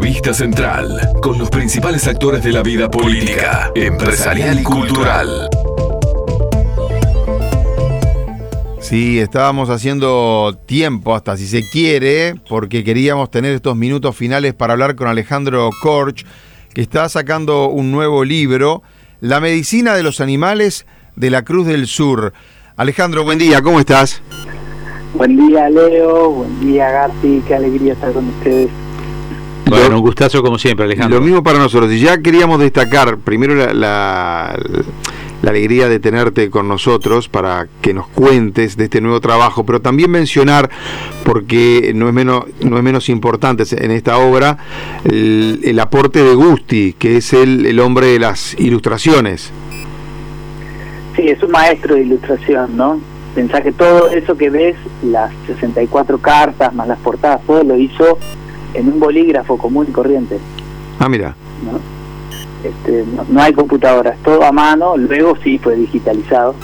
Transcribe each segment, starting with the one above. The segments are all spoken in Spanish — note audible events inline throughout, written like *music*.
Entrevista central con los principales actores de la vida política, empresarial y cultural. Sí, estábamos haciendo tiempo hasta si se quiere, porque queríamos tener estos minutos finales para hablar con Alejandro Korch, que está sacando un nuevo libro, La medicina de los animales de la Cruz del Sur. Alejandro, buen día, ¿cómo estás? Buen día, Leo. Buen día, Gatti. Qué alegría estar con ustedes. Bueno, un gustazo como siempre, Alejandro. Lo mismo para nosotros. Y ya queríamos destacar primero la, la, la, alegría de tenerte con nosotros para que nos cuentes de este nuevo trabajo, pero también mencionar, porque no es menos, no es menos importante en esta obra, el, el aporte de Gusti, que es el, el hombre de las ilustraciones. Sí, es un maestro de ilustración, ¿no? Pensá que todo eso que ves, las 64 cartas más las portadas, todo lo hizo en un bolígrafo común y corriente. Ah, mira. ¿no? Este, no, no, hay computadoras, todo a mano, luego sí fue digitalizado.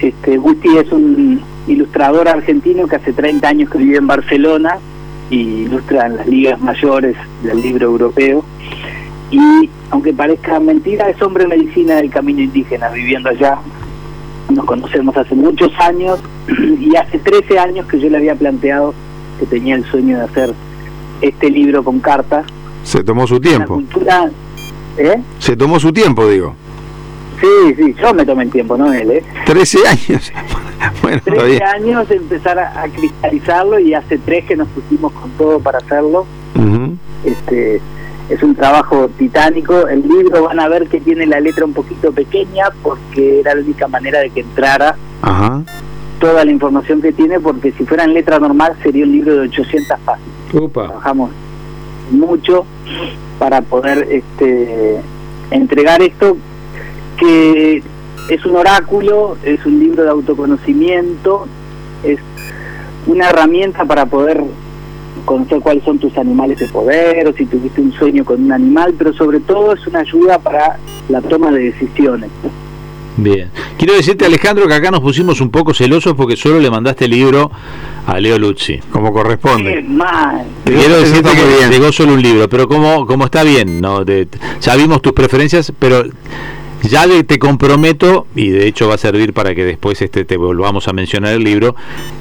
Este, Gusti es un ilustrador argentino que hace 30 años que vive en Barcelona y ilustra en las ligas mayores del libro europeo. Y aunque parezca mentira, es hombre de medicina del camino indígena, viviendo allá. Nos conocemos hace muchos años *clears throat* y hace 13 años que yo le había planteado que tenía el sueño de hacer este libro con cartas. Se tomó su tiempo. Cultura, ¿eh? Se tomó su tiempo, digo. Sí, sí, yo me tomé el tiempo, no él, ¿eh? 13 años. *laughs* bueno, 13 años de empezar a, a, cristalizarlo y hace tres que nos pusimos con todo para hacerlo. Uh -huh. Este es un trabajo titánico. El libro van a ver que tiene la letra un poquito pequeña porque era la única manera de que entrara Ajá. toda la información que tiene, porque si fuera en letra normal sería un libro de 800 páginas. Trabajamos mucho para poder este, entregar esto que es un oráculo, es un libro de autoconocimiento, es una herramienta para poder conocer cuáles son tus animales de poder o si tuviste un sueño con un animal, pero sobre todo es una ayuda para la toma de decisiones. Bien. Quiero decirte, Alejandro, que acá nos pusimos un poco celosos porque solo le mandaste el libro a Leo Luzzi. Como corresponde. Qué mal. Quiero decirte que bien. llegó solo un libro, pero como, como está bien, ¿no? De, ya vimos tus preferencias, pero ya de, te comprometo, y de hecho va a servir para que después este, te volvamos a mencionar el libro,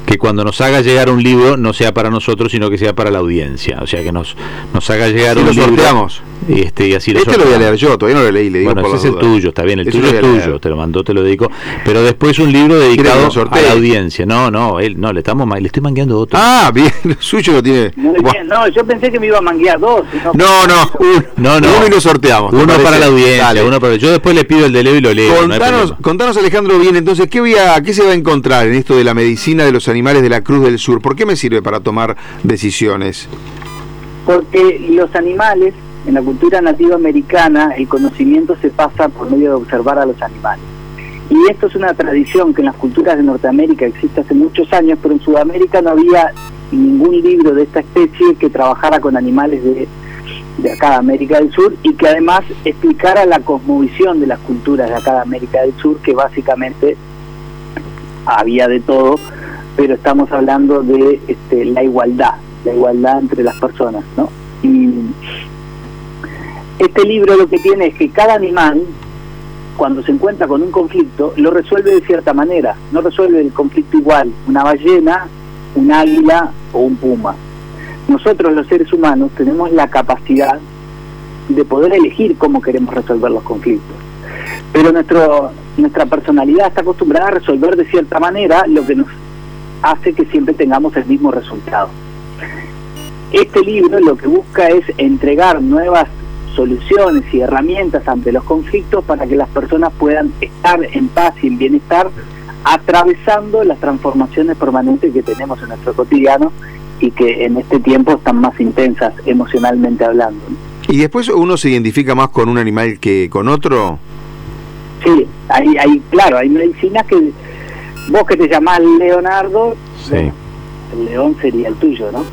que cuando nos haga llegar un libro no sea para nosotros, sino que sea para la audiencia. O sea, que nos, nos haga llegar un lo libro. sorteamos. Y este, y así lo, este lo voy a leer yo, todavía no lo leí. Le digo bueno, por ese es el tuyo, está bien, el Eso tuyo es tuyo, te lo mandó, te lo dedico. Pero después un libro dedicado a la audiencia. No, no, él, no, le estamos le estoy mangueando otro. Ah, bien, *laughs* el suyo lo tiene. No, Buah. no, yo pensé que me iba a manguear dos. No, *laughs* no, no. uno y lo sorteamos. ¿te uno parece? para la audiencia, Dale. uno para yo después le pido el de Leo y lo leo. Contanos, contanos, Alejandro, bien, entonces, ¿qué, voy a, ¿qué se va a encontrar en esto de la medicina de los animales de la Cruz del Sur? ¿Por qué me sirve para tomar decisiones? Porque los animales, en la cultura nativa americana, el conocimiento se pasa por medio de observar a los animales. Y esto es una tradición que en las culturas de Norteamérica existe hace muchos años, pero en Sudamérica no había ningún libro de esta especie que trabajara con animales de, de acá de América del Sur y que además explicara la cosmovisión de las culturas de acá de América del Sur, que básicamente había de todo, pero estamos hablando de este, la igualdad, la igualdad entre las personas, ¿no? Y este libro lo que tiene es que cada animal, cuando se encuentra con un conflicto, lo resuelve de cierta manera, no resuelve el conflicto igual, una ballena, un águila o un puma. Nosotros los seres humanos tenemos la capacidad de poder elegir cómo queremos resolver los conflictos. Pero nuestro, nuestra personalidad está acostumbrada a resolver de cierta manera, lo que nos hace que siempre tengamos el mismo resultado. Este libro lo que busca es entregar nuevas soluciones y herramientas ante los conflictos para que las personas puedan estar en paz y en bienestar atravesando las transformaciones permanentes que tenemos en nuestro cotidiano y que en este tiempo están más intensas emocionalmente hablando. ¿Y después uno se identifica más con un animal que con otro? Sí, hay, hay, claro, hay medicinas que vos que te llamás Leonardo, Sí. el león sería el tuyo, ¿no?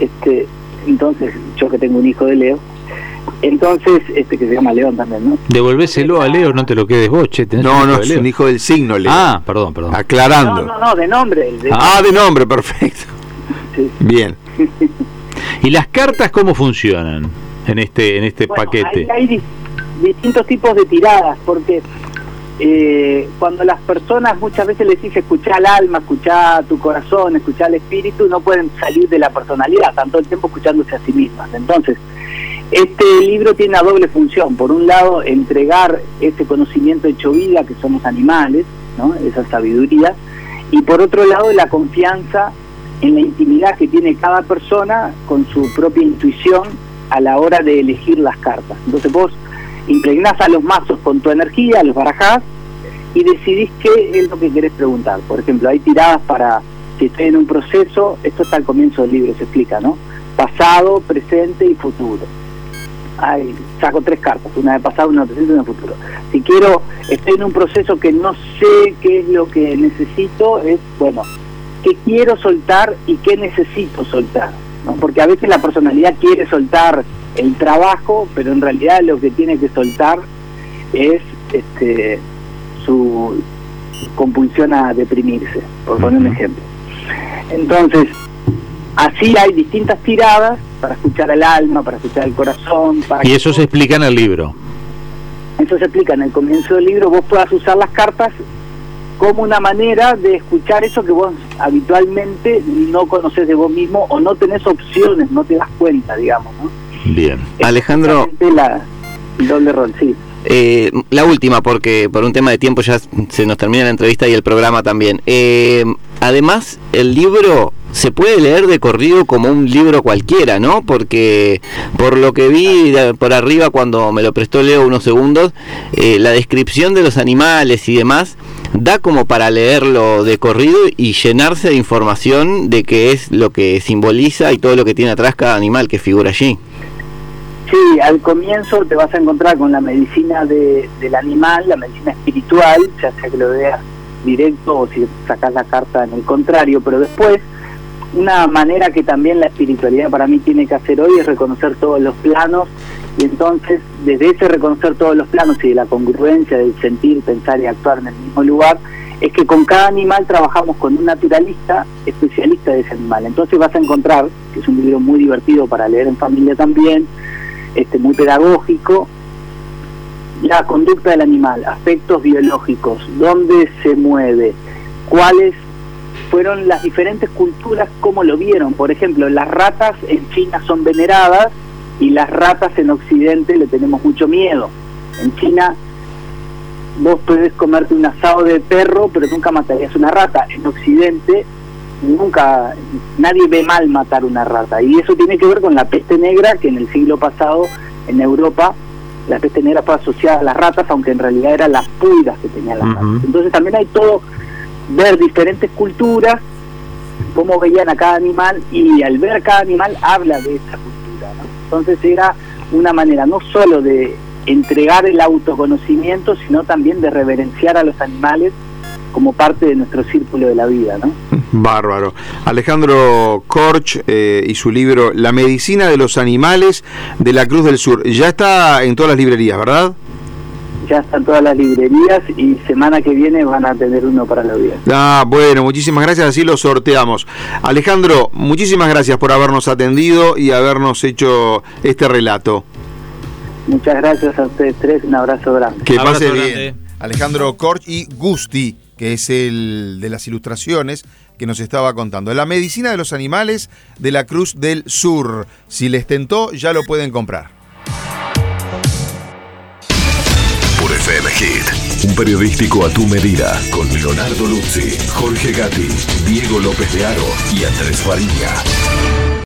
Este, entonces, yo que tengo un hijo de Leo, entonces, este que se llama León también, ¿no? Devolvéselo a Leo, no te lo quedes vos, che. tenés No, no, es un hijo del signo, Leo. Ah, perdón, perdón. Aclarando. No, no, no, de nombre. de- Ah, de nombre, perfecto. sí. Bien. *laughs* ¿Y las cartas cómo funcionan en este, en este paquete? Hay, distintos tipos de tiradas, porque eh, cuando las personas muchas veces les dice escuchar al alma, escuchar tu corazón, escuchar al espíritu, no pueden salir de la personalidad, tanto el tiempo escuchándose a sí mismas. Entonces, este libro tiene una doble función. Por un lado, entregar ese conocimiento hecho vida, que somos animales, ¿no? esa sabiduría, y por otro lado, la confianza en la intimidad que tiene cada persona con su propia intuición a la hora de elegir las cartas. Entonces vos impregnás a los mazos con tu energía, los barajás y decidís qué es lo que querés preguntar. Por ejemplo, hay tiradas para si estoy en un proceso, esto está al comienzo del libro, se explica, ¿no? Pasado, presente y futuro saco tres cartas, una de pasado, una de presente y una de futuro. Si quiero, estoy en un proceso que no sé qué es lo que necesito, es, bueno, qué quiero soltar y qué necesito soltar. ¿no? Porque a veces la personalidad quiere soltar el trabajo, pero en realidad lo que tiene que soltar es este, su compulsión a deprimirse, por poner un ejemplo. Entonces, así hay distintas tiradas para escuchar al alma, para escuchar al corazón. y eso se explica en el libro. Eso se explica en el comienzo del libro, vos puedas usar las cartas como una manera de escuchar eso que vos habitualmente no conoces de vos mismo o no tenés opciones, no te das cuenta, digamos. ¿no? Bien. Alejandro. La, doble rol, sí. Eh, la última, porque por un tema de tiempo ya se nos termina la entrevista y el programa también. Eh, además, el libro se puede leer de corrido como un libro cualquiera, ¿no? Porque por lo que vi por arriba cuando me lo prestó Leo unos segundos, eh, la descripción de los animales y demás da como para leerlo de corrido y llenarse de información de qué es lo que simboliza y todo lo que tiene atrás cada animal que figura allí. Sí, al comienzo te vas a encontrar con la medicina de, del animal, la medicina espiritual, ya sea que lo veas directo o si sacas la carta en el contrario, pero después una manera que también la espiritualidad para mí tiene que hacer hoy es reconocer todos los planos y entonces desde ese reconocer todos los planos y de la congruencia del sentir, pensar y actuar en el mismo lugar, es que con cada animal trabajamos con un naturalista especialista de ese animal. Entonces vas a encontrar, que es un libro muy divertido para leer en familia también, este muy pedagógico, la conducta del animal, aspectos biológicos, dónde se mueve, cuáles fueron las diferentes culturas cómo lo vieron. Por ejemplo, las ratas en China son veneradas y las ratas en Occidente le tenemos mucho miedo. En China vos puedes comerte un asado de perro, pero nunca matarías una rata. En Occidente nunca nadie ve mal matar una rata y eso tiene que ver con la peste negra que en el siglo pasado en Europa la peste negra fue asociada a las ratas, aunque en realidad eran las pulgas que tenían las ratas. Entonces también hay todo ver diferentes culturas, cómo veían a cada animal y al ver a cada animal habla de esa cultura. Entonces era una manera no solo de entregar el autoconocimiento, sino también de reverenciar a los animales como parte de nuestro círculo de la vida. ¿no? Bárbaro. Alejandro Korch eh, y su libro La medicina de los animales de la Cruz del Sur. Ya está en todas las librerías, ¿verdad? ya están todas las librerías y semana que viene van a tener uno para la vida. Ah, bueno, muchísimas gracias, así lo sorteamos. Alejandro, muchísimas gracias por habernos atendido y habernos hecho este relato. Muchas gracias a ustedes tres, un abrazo grande. Que pase bien. Alejandro Corch y Gusti, que es el de las ilustraciones que nos estaba contando. La medicina de los animales de la Cruz del Sur. Si les tentó, ya lo pueden comprar. FM Hit. Un periodístico a tu medida con Leonardo Luzzi, Jorge Gatti, Diego López de Aro y Andrés Farilla.